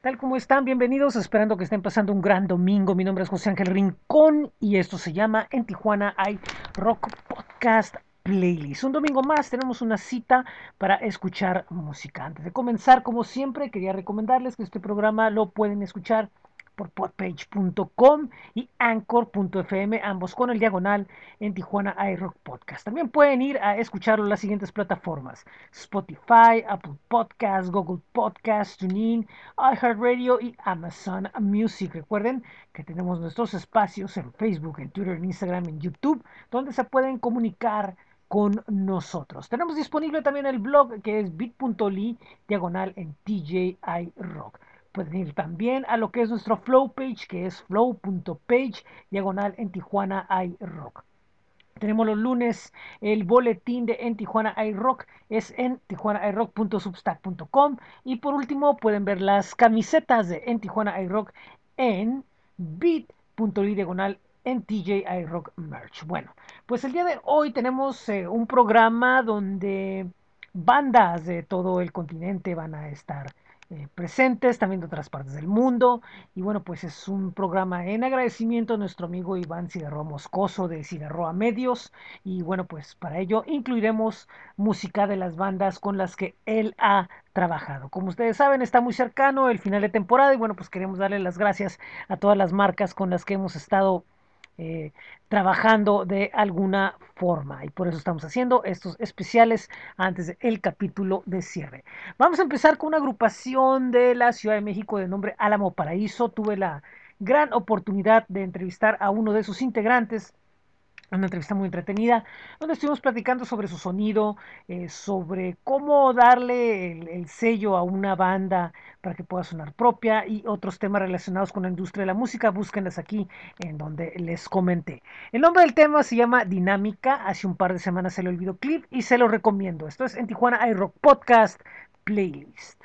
Tal como están, bienvenidos, esperando que estén pasando un gran domingo. Mi nombre es José Ángel Rincón y esto se llama En Tijuana hay Rock Podcast Playlist. Un domingo más tenemos una cita para escuchar música. Antes de comenzar, como siempre, quería recomendarles que este programa lo pueden escuchar por podpage.com y anchor.fm, ambos con el diagonal en Tijuana iRock Podcast. También pueden ir a escucharlo en las siguientes plataformas: Spotify, Apple Podcasts, Google Podcasts, TuneIn, iHeartRadio y Amazon Music. Recuerden que tenemos nuestros espacios en Facebook, en Twitter, en Instagram, en YouTube, donde se pueden comunicar con nosotros. Tenemos disponible también el blog que es bit.ly diagonal en TJI Rock. Pueden ir también a lo que es nuestro flow page, que es flow.page, diagonal en Tijuana iRock. Tenemos los lunes el boletín de En Tijuana iRock, es en tijuanairock.substack.com. Y por último, pueden ver las camisetas de En Tijuana iRock en bit.ly diagonal en TJ iRock Merch. Bueno, pues el día de hoy tenemos eh, un programa donde bandas de todo el continente van a estar eh, presentes, también de otras partes del mundo. Y bueno, pues es un programa en agradecimiento a nuestro amigo Iván Cigarroa Moscoso de Cigarroa Medios. Y bueno, pues para ello incluiremos música de las bandas con las que él ha trabajado. Como ustedes saben, está muy cercano el final de temporada y bueno, pues queremos darle las gracias a todas las marcas con las que hemos estado eh, trabajando de alguna forma. Y por eso estamos haciendo estos especiales antes del capítulo de cierre. Vamos a empezar con una agrupación de la Ciudad de México de nombre Álamo Paraíso. Tuve la gran oportunidad de entrevistar a uno de sus integrantes una entrevista muy entretenida, donde estuvimos platicando sobre su sonido, eh, sobre cómo darle el, sello a una banda para que pueda sonar propia y otros temas relacionados con la industria de la música. Búsquenlas aquí en donde les comenté. El nombre del tema se llama Dinámica. Hace un par de semanas se le olvidó clip y se lo recomiendo. Esto es en Tijuana iRock Podcast Playlist.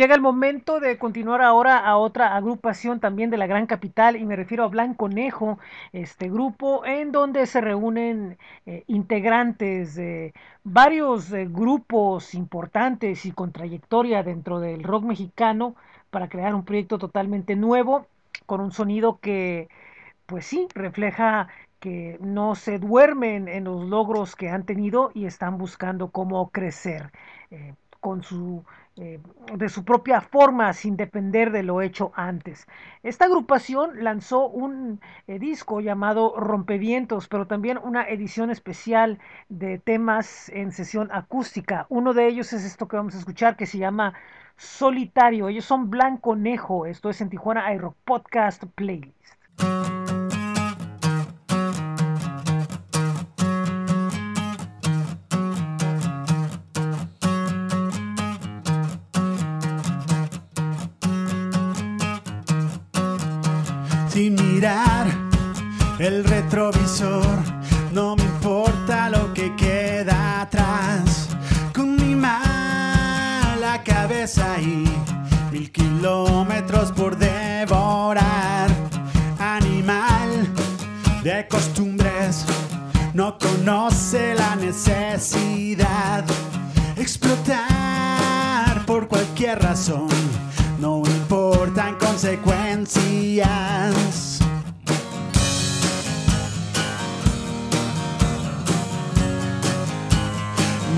Llega el momento de continuar ahora a otra agrupación también de la gran capital y me refiero a Blanconejo, este grupo en donde se reúnen eh, integrantes de varios eh, grupos importantes y con trayectoria dentro del rock mexicano para crear un proyecto totalmente nuevo con un sonido que pues sí refleja que no se duermen en los logros que han tenido y están buscando cómo crecer eh, con su eh, de su propia forma sin depender de lo hecho antes. Esta agrupación lanzó un eh, disco llamado Rompevientos, pero también una edición especial de temas en sesión acústica. Uno de ellos es esto que vamos a escuchar que se llama Solitario. Ellos son Blanco Nejo. Esto es en Tijuana iRock Podcast Playlist. Sin mirar el retrovisor. No me importa lo que queda atrás. Con mi mala cabeza y mil kilómetros por devorar. Animal de costumbres, no conoce la necesidad. Explotar por cualquier razón no importan consecuencias.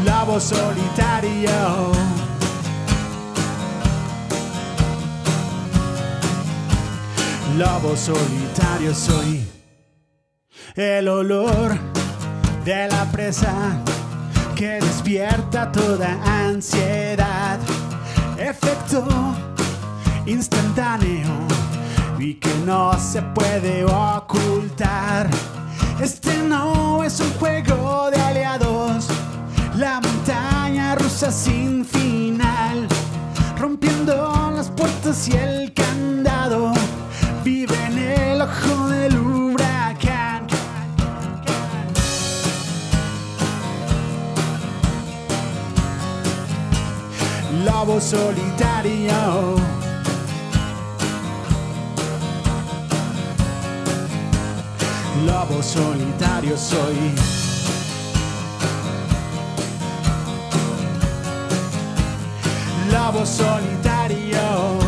Lobo solitario. Lobo solitario soy. El olor de la presa que despierta toda ansiedad. Efecto instantáneo y que no se puede ocultar. Este no es un juego de aliados, la montaña rusa sin final, rompiendo las puertas y el candado, vive en el ojo del huracán. Lobo solitario. Lobo solitario soy. Lobo solitario.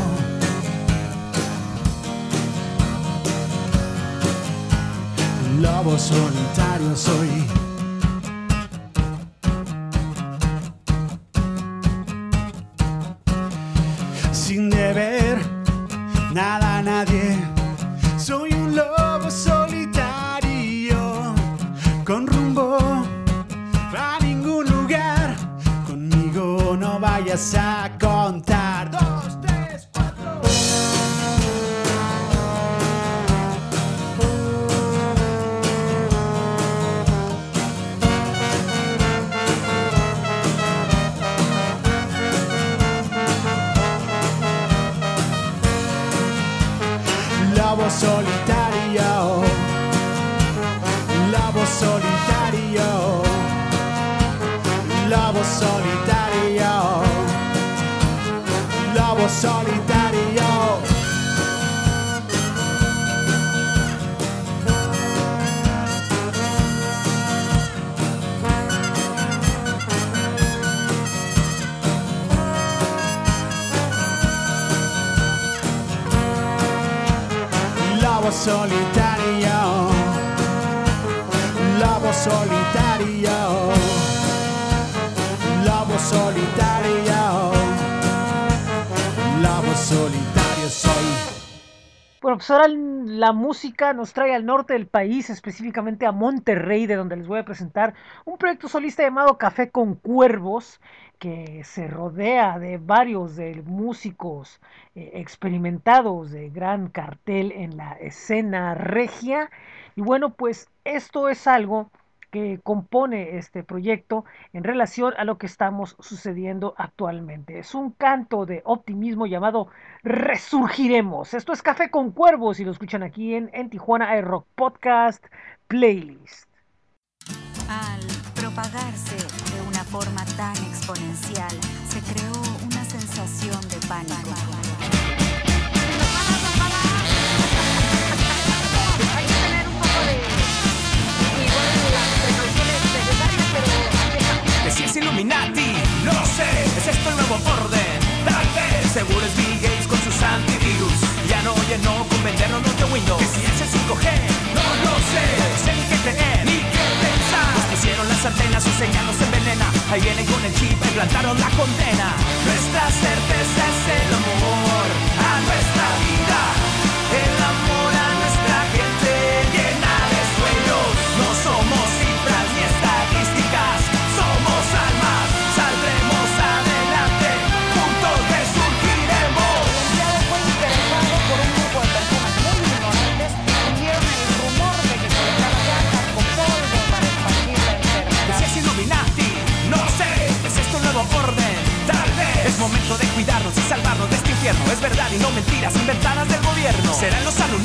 Lobo solitario soy. Pues la música nos trae al norte del país, específicamente a Monterrey, de donde les voy a presentar un proyecto solista llamado Café con Cuervos, que se rodea de varios de músicos eh, experimentados de gran cartel en la escena regia. Y bueno, pues esto es algo que compone este proyecto en relación a lo que estamos sucediendo actualmente. Es un canto de optimismo llamado Resurgiremos. Esto es Café con Cuervos y lo escuchan aquí en, en Tijuana Rock Podcast Playlist. Al propagarse de una forma tan exponencial, se creó una sensación de pánico. Illuminati, no sé, es esto el nuevo orden. Tal vez, seguro es Bill Gates con sus antivirus. Ya no llenó con vendernos nuestro Windows. Que si es el 5G, no lo sé, sé ni qué creer, ni qué pensar. Nos pusieron las antenas, su señal nos envenena. Ahí vienen con el chip, implantaron la condena. Nuestra certeza es el amor cuidarnos y salvarnos de este infierno. Es verdad y no mentiras inventadas del gobierno. Serán los Anunnaki,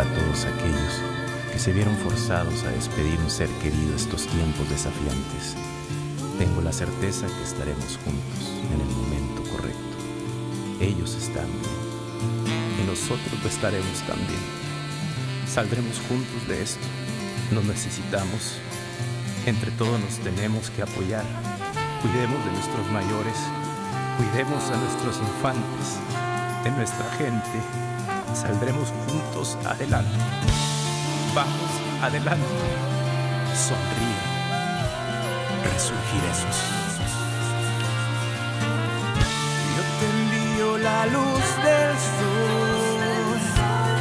para todos aquellos que se vieron forzados a despedir un ser querido estos tiempos desafiantes. Tengo la certeza que estaremos juntos en el momento correcto. Ellos están bien y nosotros lo estaremos también. Saldremos juntos de esto. Nos necesitamos. Entre todos nos tenemos que apoyar. Cuidemos de nuestros mayores. Cuidemos a nuestros infantes, de nuestra gente. Saldremos juntos adelante. Vamos adelante. Sonríe. Resurgiremos. Yo te envío la luz del sol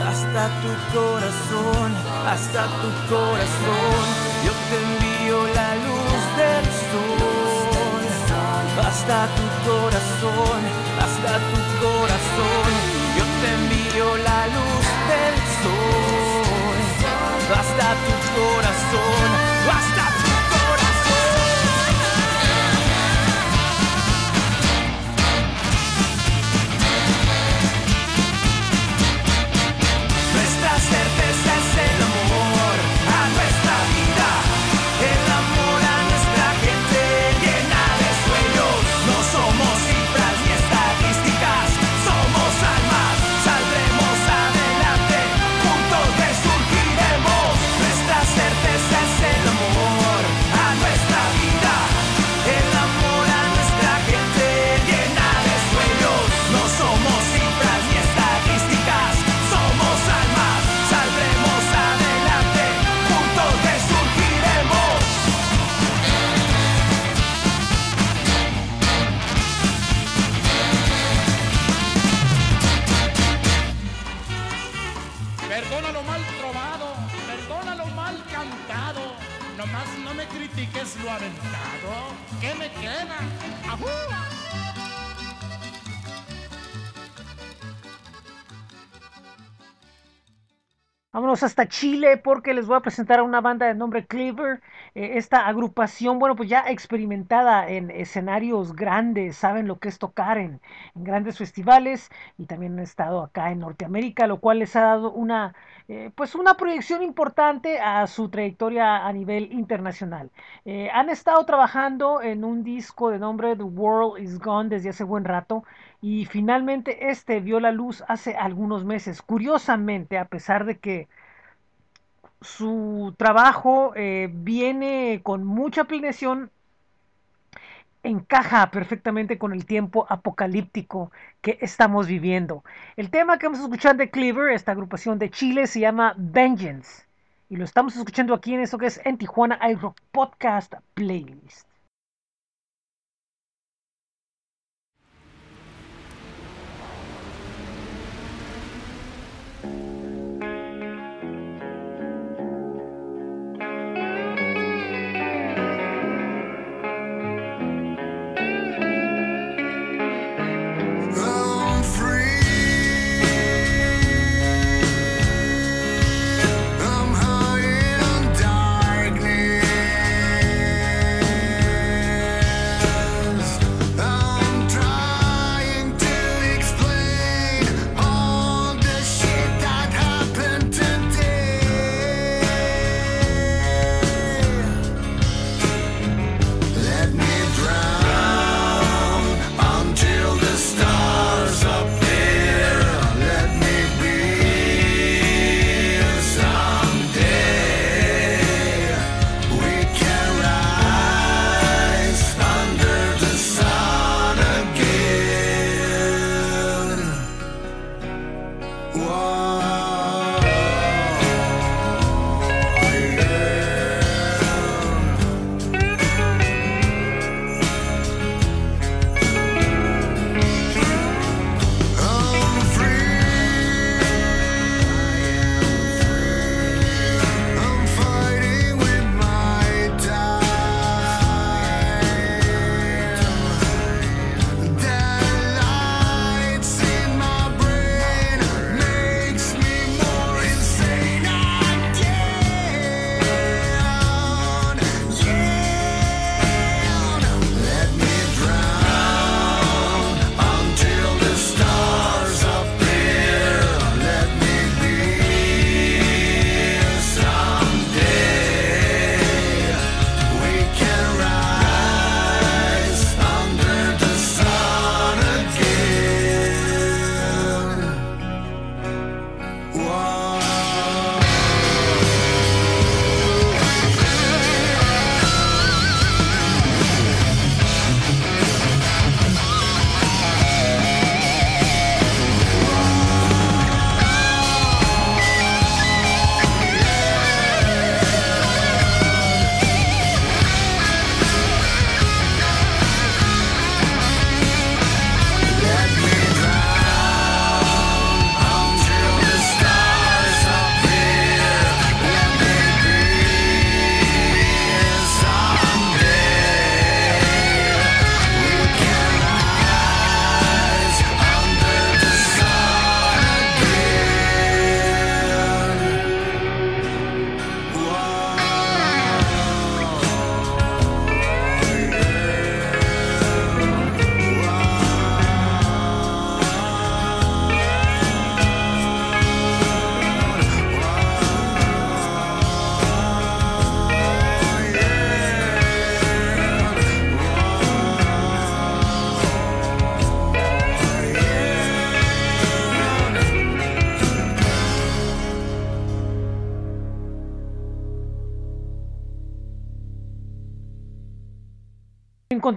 hasta tu corazón, hasta tu corazón. Yo te envío la luz del sol hasta tu corazón, hasta tu corazón. Yo te envío la luz del sol hasta tu corazón, Hasta Chile porque les voy a presentar a una banda de nombre Cleaver. Eh, esta agrupación, bueno, pues ya experimentada en escenarios grandes, saben lo que es tocar en, en grandes festivales y también han estado acá en Norteamérica, lo cual les ha dado una, eh, pues una proyección importante a su trayectoria a nivel internacional. Eh, han estado trabajando en un disco de nombre The World Is Gone desde hace buen rato y finalmente este vio la luz hace algunos meses. Curiosamente, a pesar de que su trabajo eh, viene con mucha planeación, encaja perfectamente con el tiempo apocalíptico que estamos viviendo. El tema que vamos a escuchar de Cleaver, esta agrupación de Chile, se llama Vengeance. Y lo estamos escuchando aquí en esto que es en Tijuana iRock Podcast Playlist.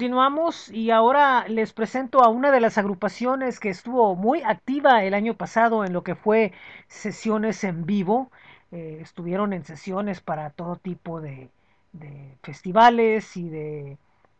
Continuamos y ahora les presento a una de las agrupaciones que estuvo muy activa el año pasado en lo que fue sesiones en vivo. Eh, estuvieron en sesiones para todo tipo de, festivales y de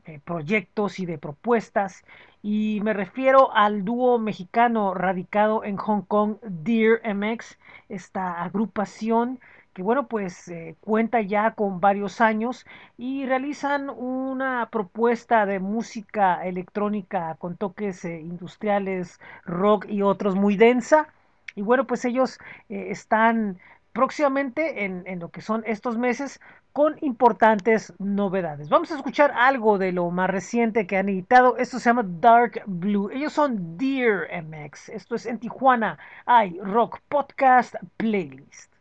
eh, proyectos y de propuestas. Y me refiero al dúo mexicano radicado en Hong Kong, Dear MX, esta agrupación que bueno, pues eh, cuenta ya con varios años y realizan una propuesta de música electrónica con toques eh, industriales, rock y otros muy densa. Y bueno, pues ellos eh, están próximamente en, en lo que son estos meses con importantes novedades. Vamos a escuchar algo de lo más reciente que han editado. Esto se llama Dark Blue. Ellos son Dear MX. Esto es en Tijuana. Hay Rock Podcast Playlist.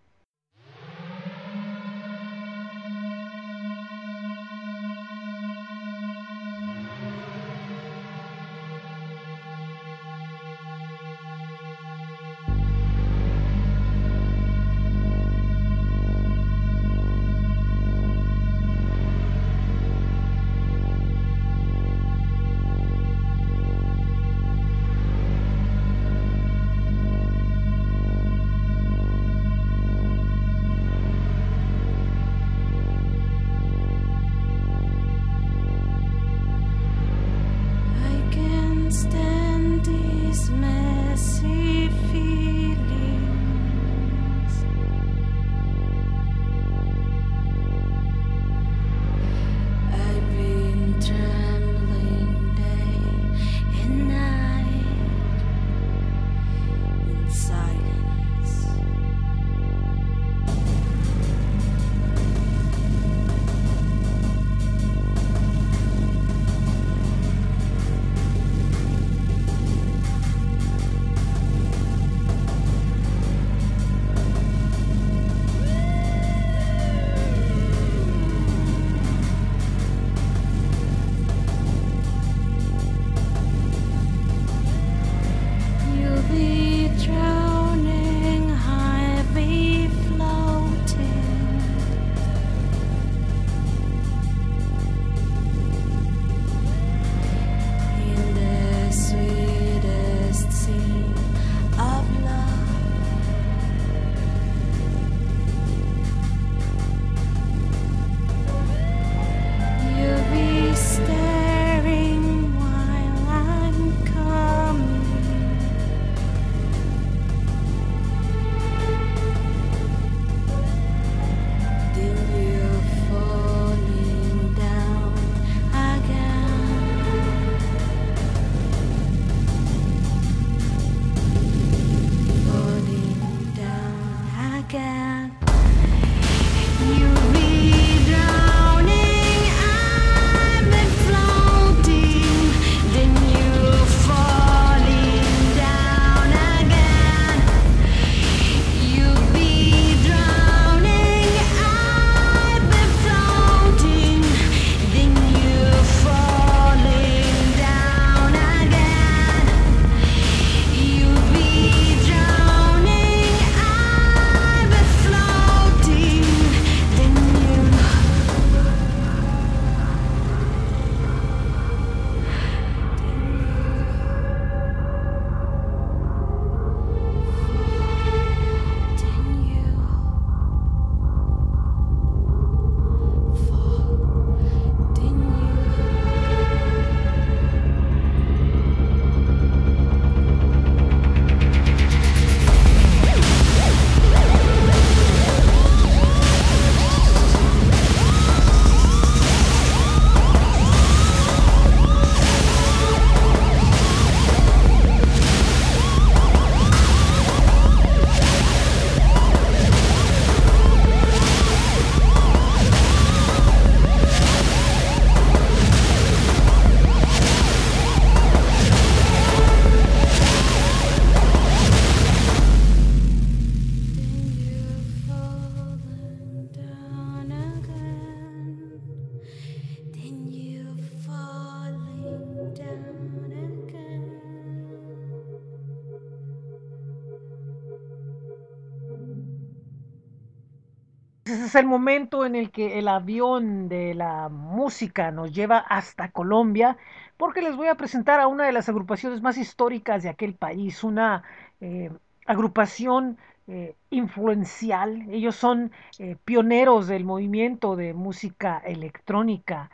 Es el momento en el que el avión de la música nos lleva hasta Colombia, porque les voy a presentar a una de las agrupaciones más históricas de aquel país, una eh, agrupación eh, influencial. Ellos son eh, pioneros del movimiento de música electrónica,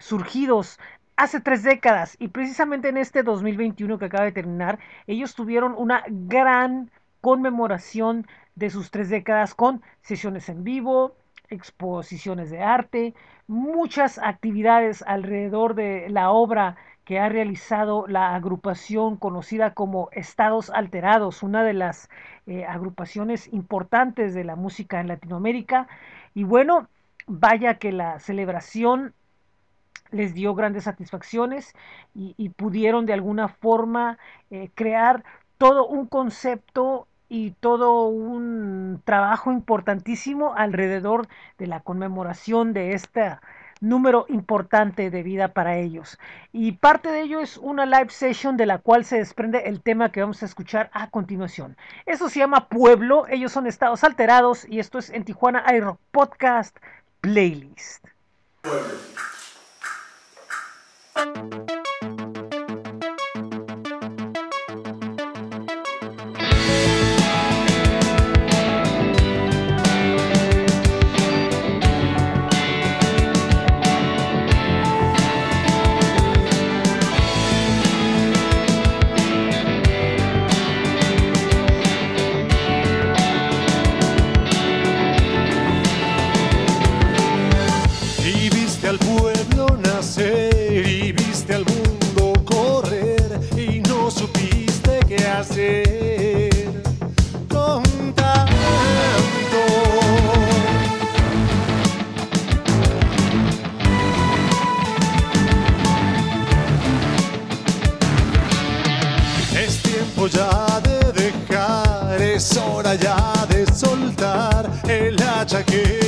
surgidos hace tres décadas y precisamente en este 2021 que acaba de terminar, ellos tuvieron una gran conmemoración de sus tres décadas con sesiones en vivo, exposiciones de arte, muchas actividades alrededor de la obra que ha realizado la agrupación conocida como Estados Alterados, una de las eh, agrupaciones importantes de la música en Latinoamérica. Y bueno, vaya que la celebración les dio grandes satisfacciones y, pudieron de alguna forma eh, crear todo un concepto y todo un trabajo importantísimo alrededor de la conmemoración de este número importante de vida para ellos. Y parte de ello es una live session de la cual se desprende el tema que vamos a escuchar a continuación. Eso se llama Pueblo, ellos son estados alterados y esto es en Tijuana iRock Podcast Playlist. Y el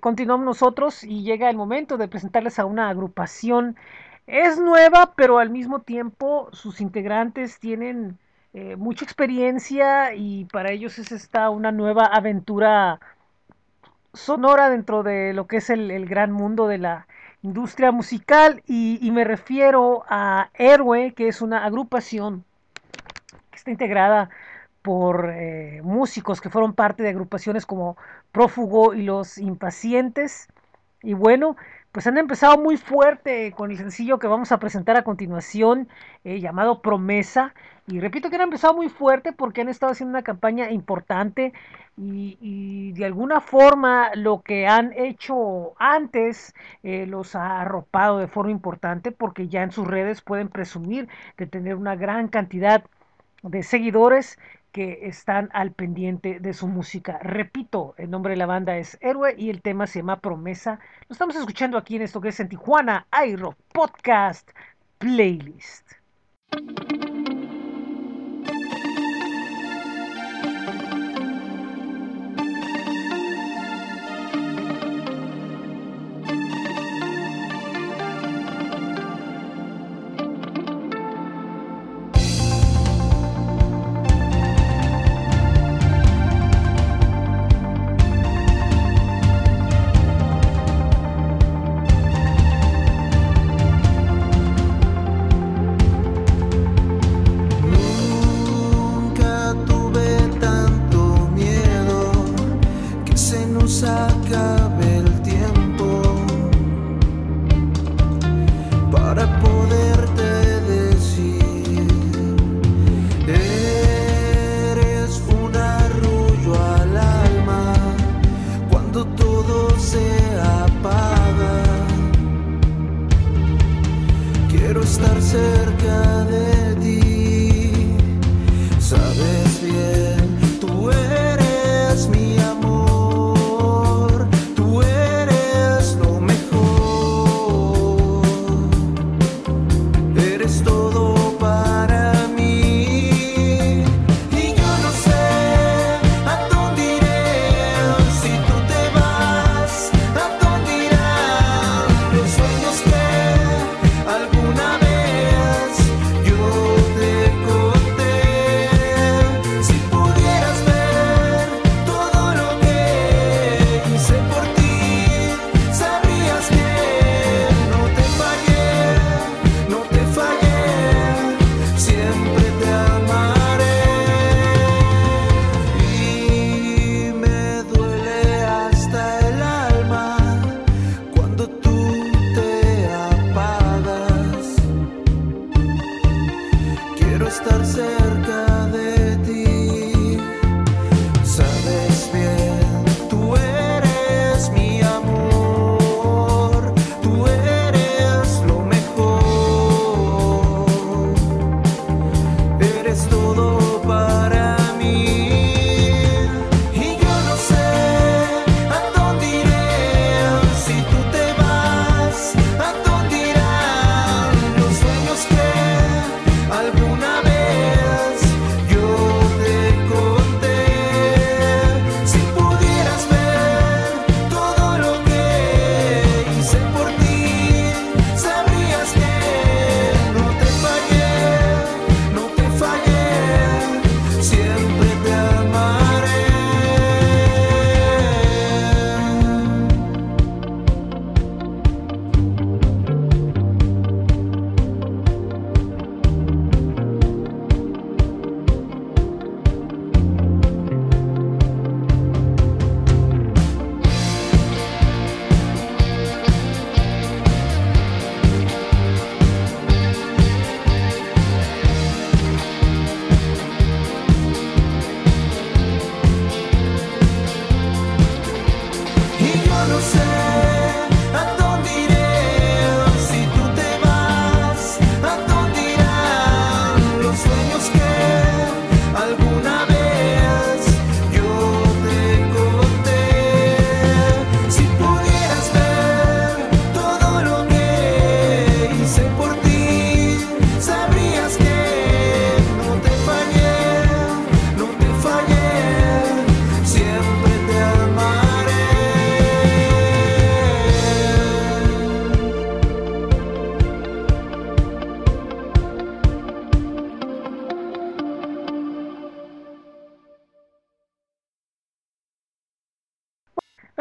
continuamos nosotros y llega el momento de presentarles a una agrupación. Es nueva, pero al mismo tiempo sus integrantes tienen eh, mucha experiencia y para ellos es esta una nueva aventura sonora dentro de lo que es el, gran mundo de la industria musical y, y me refiero a Héroe, que es una agrupación que está integrada por eh, músicos que fueron parte de agrupaciones como Prófugo y Los Impacientes. Y bueno, pues han empezado muy fuerte con el sencillo que vamos a presentar a continuación, eh, llamado Promesa. Y repito que han empezado muy fuerte porque han estado haciendo una campaña importante y, de alguna forma lo que han hecho antes eh, los ha arropado de forma importante porque ya en sus redes pueden presumir de tener una gran cantidad de seguidores que están al pendiente de su música. Repito, el nombre de la banda es Héroe y el tema se llama Promesa. Lo estamos escuchando aquí en esto que es en Tijuana iRock Podcast Playlist.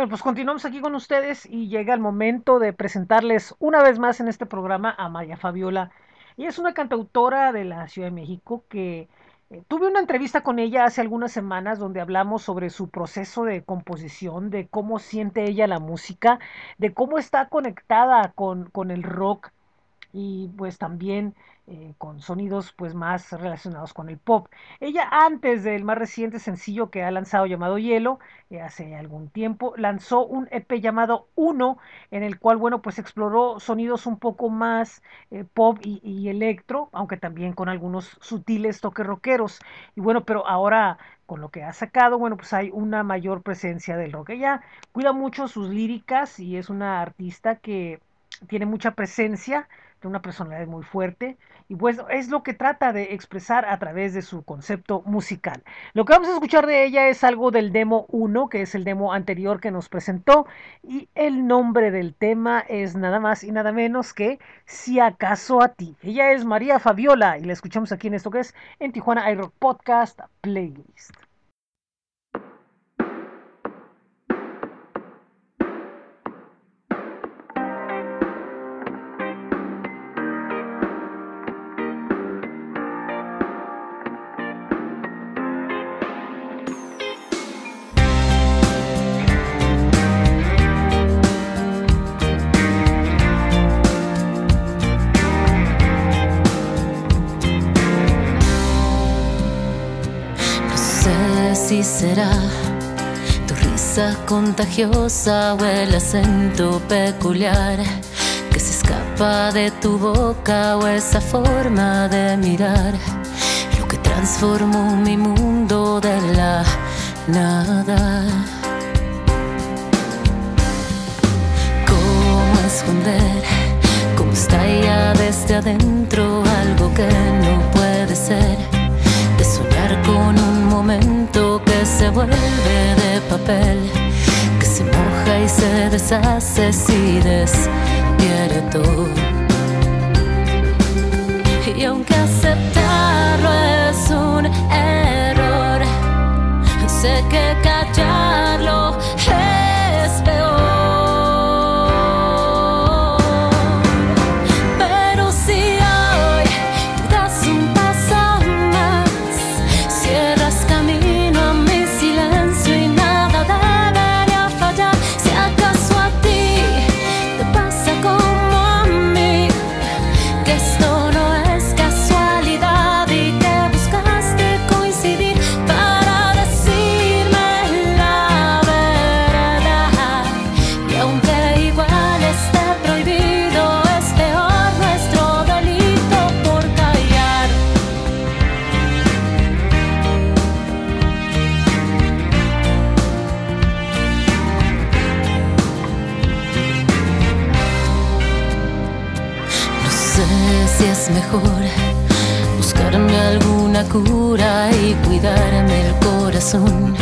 Pues continuamos aquí con ustedes y llega el momento de presentarles una vez más en este programa a María Fabiola. Ella es una cantautora de la Ciudad de México que eh, tuve una entrevista con ella hace algunas semanas donde hablamos sobre su proceso de composición, de cómo siente ella la música, de cómo está conectada con, con el rock y pues también eh, con sonidos pues más relacionados con el pop. Ella antes del más reciente sencillo que ha lanzado llamado Hielo, eh, hace algún tiempo, lanzó un EP llamado Uno, en el cual bueno pues exploró sonidos un poco más eh, pop y, y electro, aunque también con algunos sutiles toques rockeros. Y bueno, pero ahora con lo que ha sacado, bueno, pues hay una mayor presencia del rock. Ella cuida mucho sus líricas y es una artista que tiene mucha presencia, tiene una personalidad muy fuerte y pues es lo que trata de expresar a través de su concepto musical. Lo que vamos a escuchar de ella es algo del demo 1, que es el demo anterior que nos presentó y el nombre del tema es nada más y nada menos que Si acaso a ti. Ella es María Fabiola y la escuchamos aquí en esto que es en Tijuana iRock Podcast Playlist. Si será tu risa contagiosa o el acento peculiar que se escapa de tu boca o esa forma de mirar lo que transformó mi mundo de la nada. ¿Cómo esconder? Vuelve de papel, que se moja y se deshace si despierto. Y aunque aceptarlo es un error, sé que callarlo es peor. Cura y cuidarme el corazón.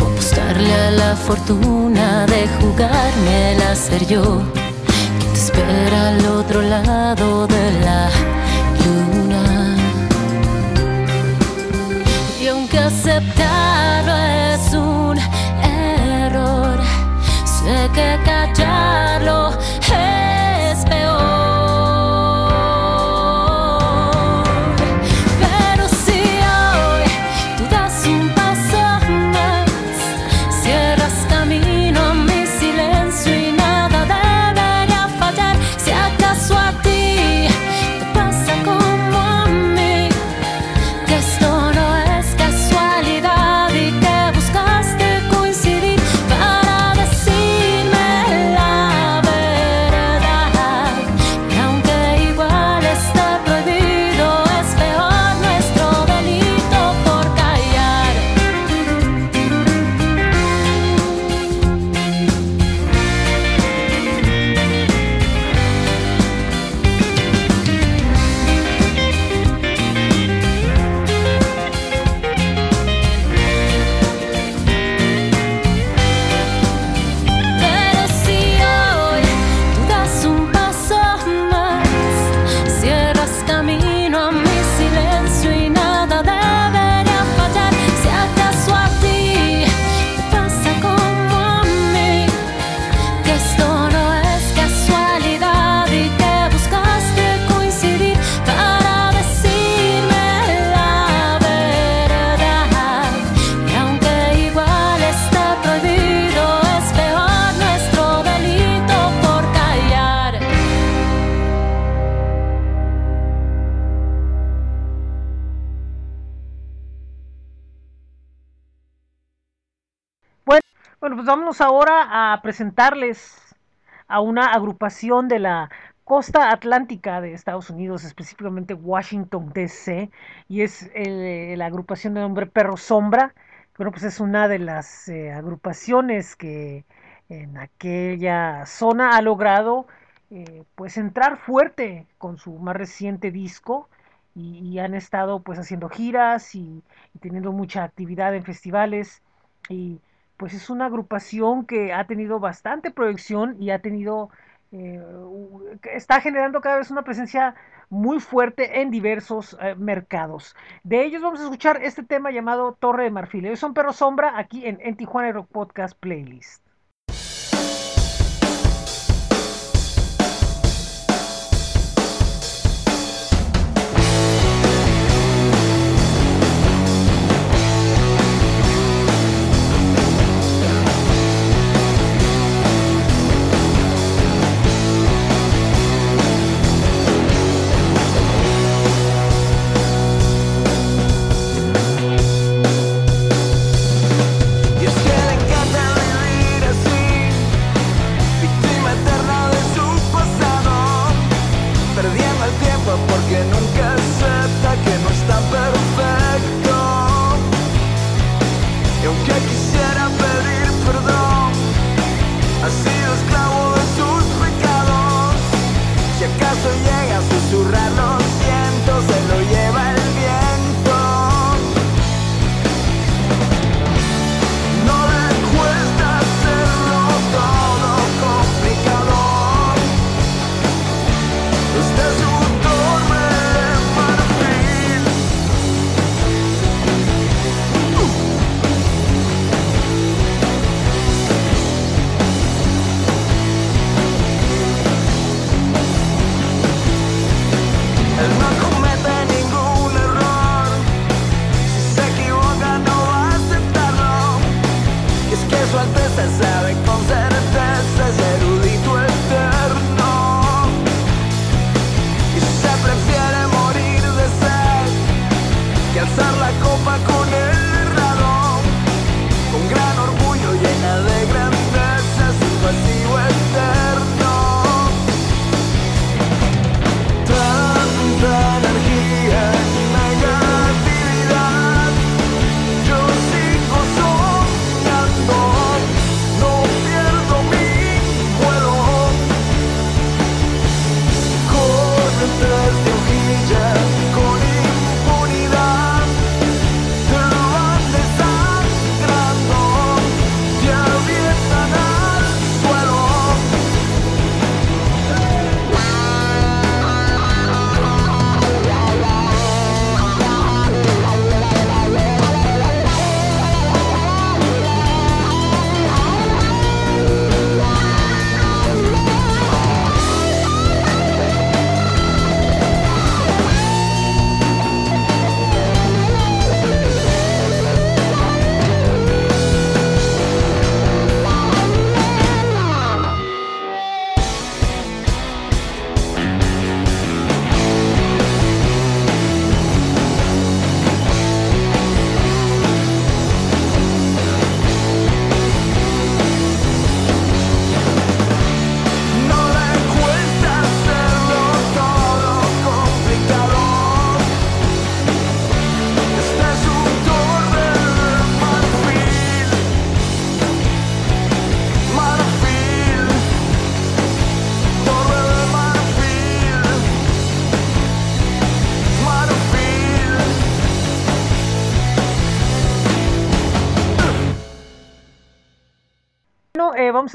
O apostarle a la fortuna de jugármela ser yo. Que te espera al otro lado de la luna. Y aunque aceptarlo es un error, sé que callarlo Bueno, pues vámonos ahora a presentarles a una agrupación de la costa atlántica de Estados Unidos, específicamente Washington, D.C., y es eh, la agrupación de nombre Perro Sombra. Bueno, pues es una de las eh, agrupaciones que en aquella zona ha logrado eh, pues entrar fuerte con su más reciente disco y, y han estado pues haciendo giras y, y teniendo mucha actividad en festivales y pues es una agrupación que ha tenido bastante proyección y ha tenido, eh, está generando cada vez una presencia muy fuerte en diversos eh, mercados. De ellos vamos a escuchar este tema llamado Torre de Marfil. Ellos son Perro Sombra aquí en, en Tijuana Rock Podcast Playlist.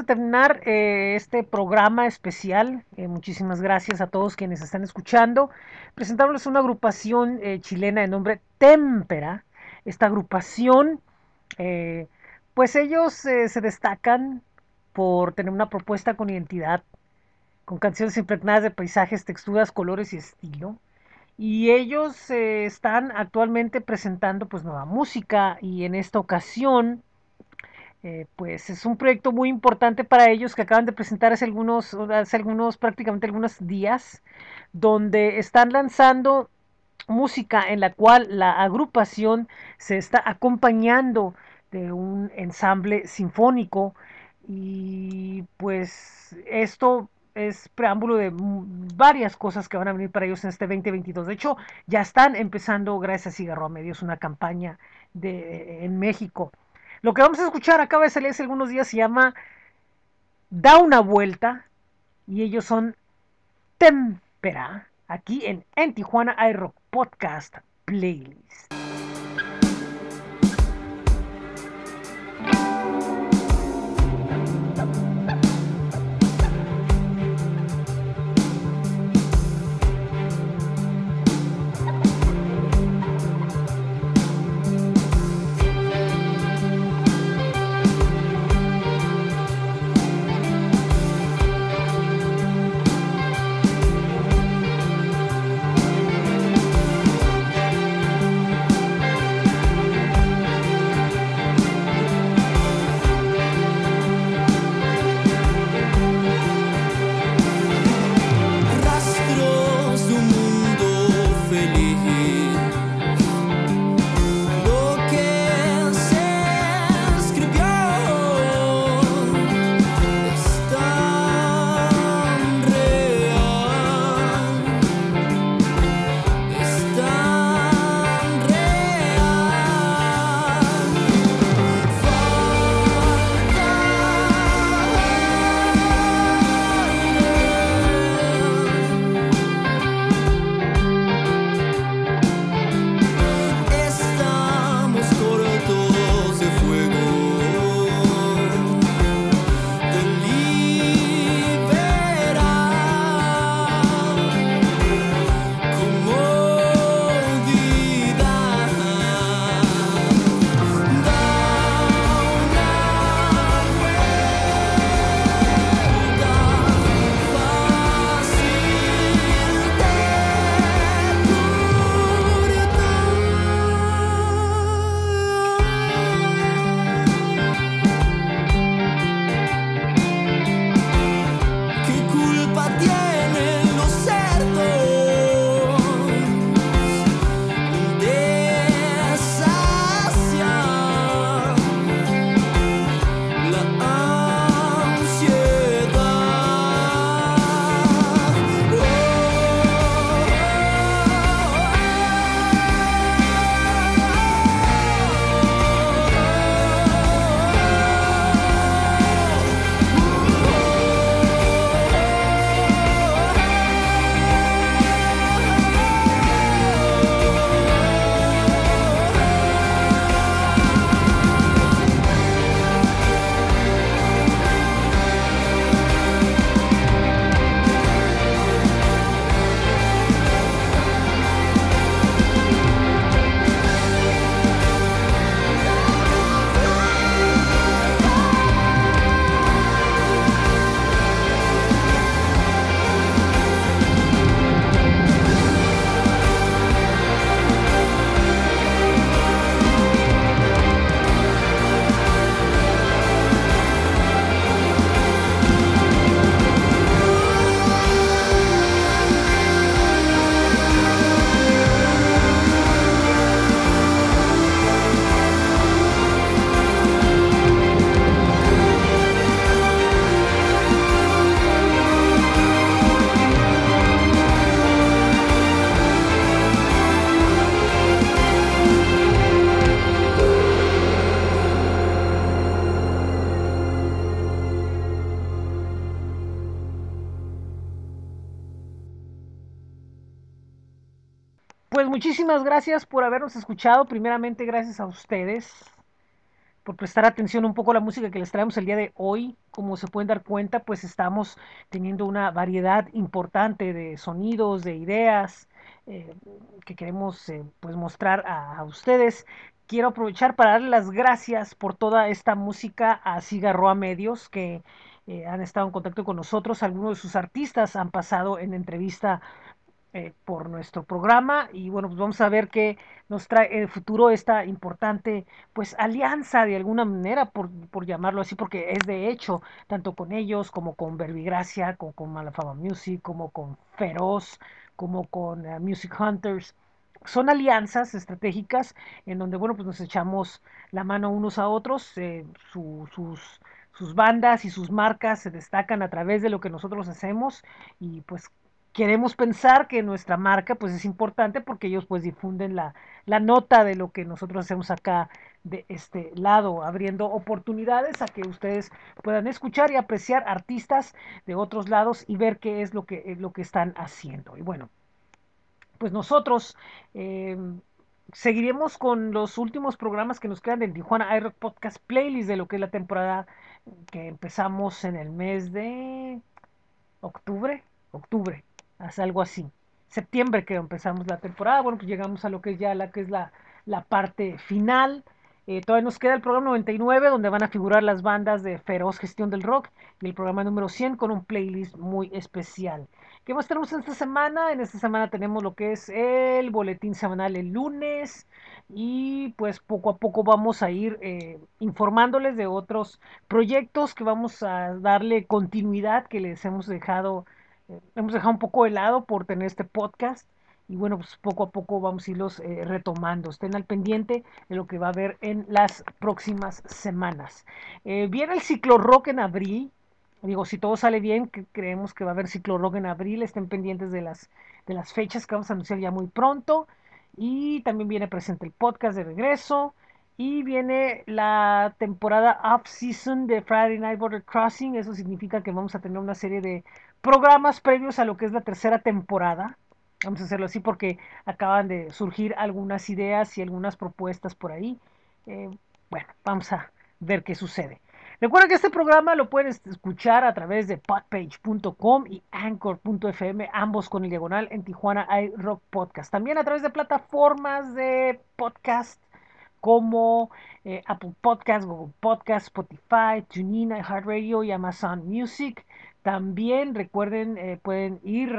Terminar eh, este programa especial. Eh, muchísimas gracias a todos quienes están escuchando. Presentándoles una agrupación eh, chilena de nombre Témpera. Esta agrupación, pues ellos se destacan por tener una propuesta con identidad, con canciones impregnadas de paisajes, texturas, colores y estilo. Y ellos están actualmente presentando pues nueva música y en esta ocasión eh, pues es un proyecto muy importante para ellos que acaban de presentar hace algunos, hace algunos, prácticamente algunos días, donde están lanzando música en la cual la agrupación se está acompañando de un ensamble sinfónico y pues esto es preámbulo de varias cosas que van a venir para ellos en este 2022. De hecho, ya están empezando, gracias a Cigarro a Medios, una campaña de, en México. Lo que vamos a escuchar acaba de salir hace algunos días, se llama Da una vuelta y ellos son Tempera, aquí en, en Tijuana iRock Podcast Playlist. Gracias por habernos escuchado. Primeramente, gracias a ustedes por prestar atención un poco a la música que les traemos el día de hoy. Como se pueden dar cuenta, pues estamos teniendo una variedad importante de sonidos, de ideas eh, que queremos eh, pues mostrar a, ustedes. Quiero aprovechar para darle las gracias por toda esta música a Cigarroa Medios que eh, han estado en contacto con nosotros. Algunos de sus artistas han pasado en entrevista eh, por nuestro programa y bueno, pues vamos a ver qué nos trae en el futuro esta importante pues alianza de alguna manera, por, por llamarlo así, porque es de hecho, tanto con ellos como con Verbigracia, como con Malafama Music, como con Feroz, como con eh, Music Hunters, son alianzas estratégicas en donde, bueno, pues nos echamos la mano unos a otros, eh, su- sus, sus bandas y sus marcas se destacan a través de lo que nosotros hacemos y pues queremos pensar que nuestra marca pues es importante porque ellos pues difunden la, la nota de lo que nosotros hacemos acá de este lado, abriendo oportunidades a que ustedes puedan escuchar y apreciar artistas de otros lados y ver qué es lo que, lo que están haciendo. Y bueno, pues nosotros eh, seguiremos con los últimos programas que nos quedan del Tijuana iRock Podcast Playlist de lo que es la temporada que empezamos en el mes de octubre, octubre, hace algo así. Septiembre que empezamos la temporada, bueno, pues llegamos a lo que es ya la que es la, la parte final. Eh, todavía nos queda el programa 99, donde van a figurar las bandas de Feroz Gestión del Rock, y el programa número 100 con un playlist muy especial. ¿Qué más tenemos en esta semana? En esta semana tenemos lo que es el boletín semanal el lunes, y pues poco a poco vamos a ir eh, informándoles de otros proyectos que vamos a darle continuidad, que les hemos dejado, hemos dejado un poco de lado por tener este podcast. Y bueno, pues poco a poco vamos a irlos eh, retomando. Estén al pendiente de lo que va a haber en las próximas semanas. Eh, viene el ciclo rock en abril. Digo, si todo sale bien, creemos que va a haber ciclo rock en abril. Estén pendientes de las, de las fechas que vamos a anunciar ya muy pronto. Y también viene presente el podcast de regreso. Y viene la temporada off-season de Friday Night Border Crossing. Eso significa que vamos a tener una serie de programas previos a lo que es la tercera temporada. Vamos a hacerlo así porque acaban de surgir algunas ideas y algunas propuestas por ahí. Eh, bueno, vamos a ver qué sucede. Recuerda que este programa lo puedes escuchar a través de podpage.com y anchor.fm, ambos con el diagonal en Tijuana iRock Podcast. También a través de plataformas de podcast como eh, Apple Podcast, Google Podcast, Spotify, TuneIn, iHeartRadio y Amazon Music. También recuerden, eh, pueden ir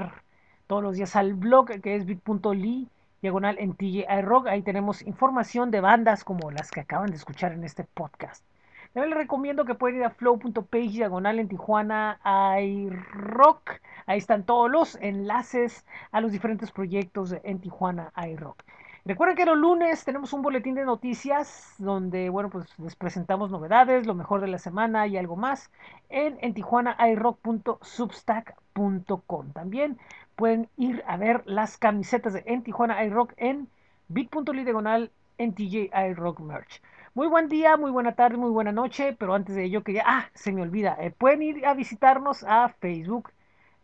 todos los días al blog que es bit.ly diagonal en TJ iRock. Ahí tenemos información de bandas como las que acaban de escuchar en este podcast. También les recomiendo que pueden ir a flow.page diagonal en Tijuana iRock. Ahí están todos los enlaces a los diferentes proyectos en Tijuana iRock. Recuerden que los lunes tenemos un boletín de noticias donde, bueno, pues les presentamos novedades, lo mejor de la semana y algo más en, en tijuanairock.substack.com. También pueden ir a ver las camisetas de En iRock en bit.ly diagonal en TJ iRock Merch. Muy buen día, muy buena tarde, muy buena noche, pero antes de ello quería, ah, se me olvida, eh, pueden ir a visitarnos a Facebook,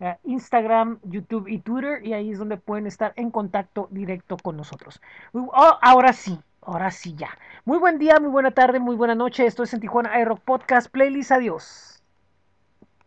eh, Instagram, YouTube y Twitter y ahí es donde pueden estar en contacto directo con nosotros. Oh, ahora sí, ahora sí ya. Muy buen día, muy buena tarde, muy buena noche. Esto es en Tijuana iRock Podcast Playlist. Adiós.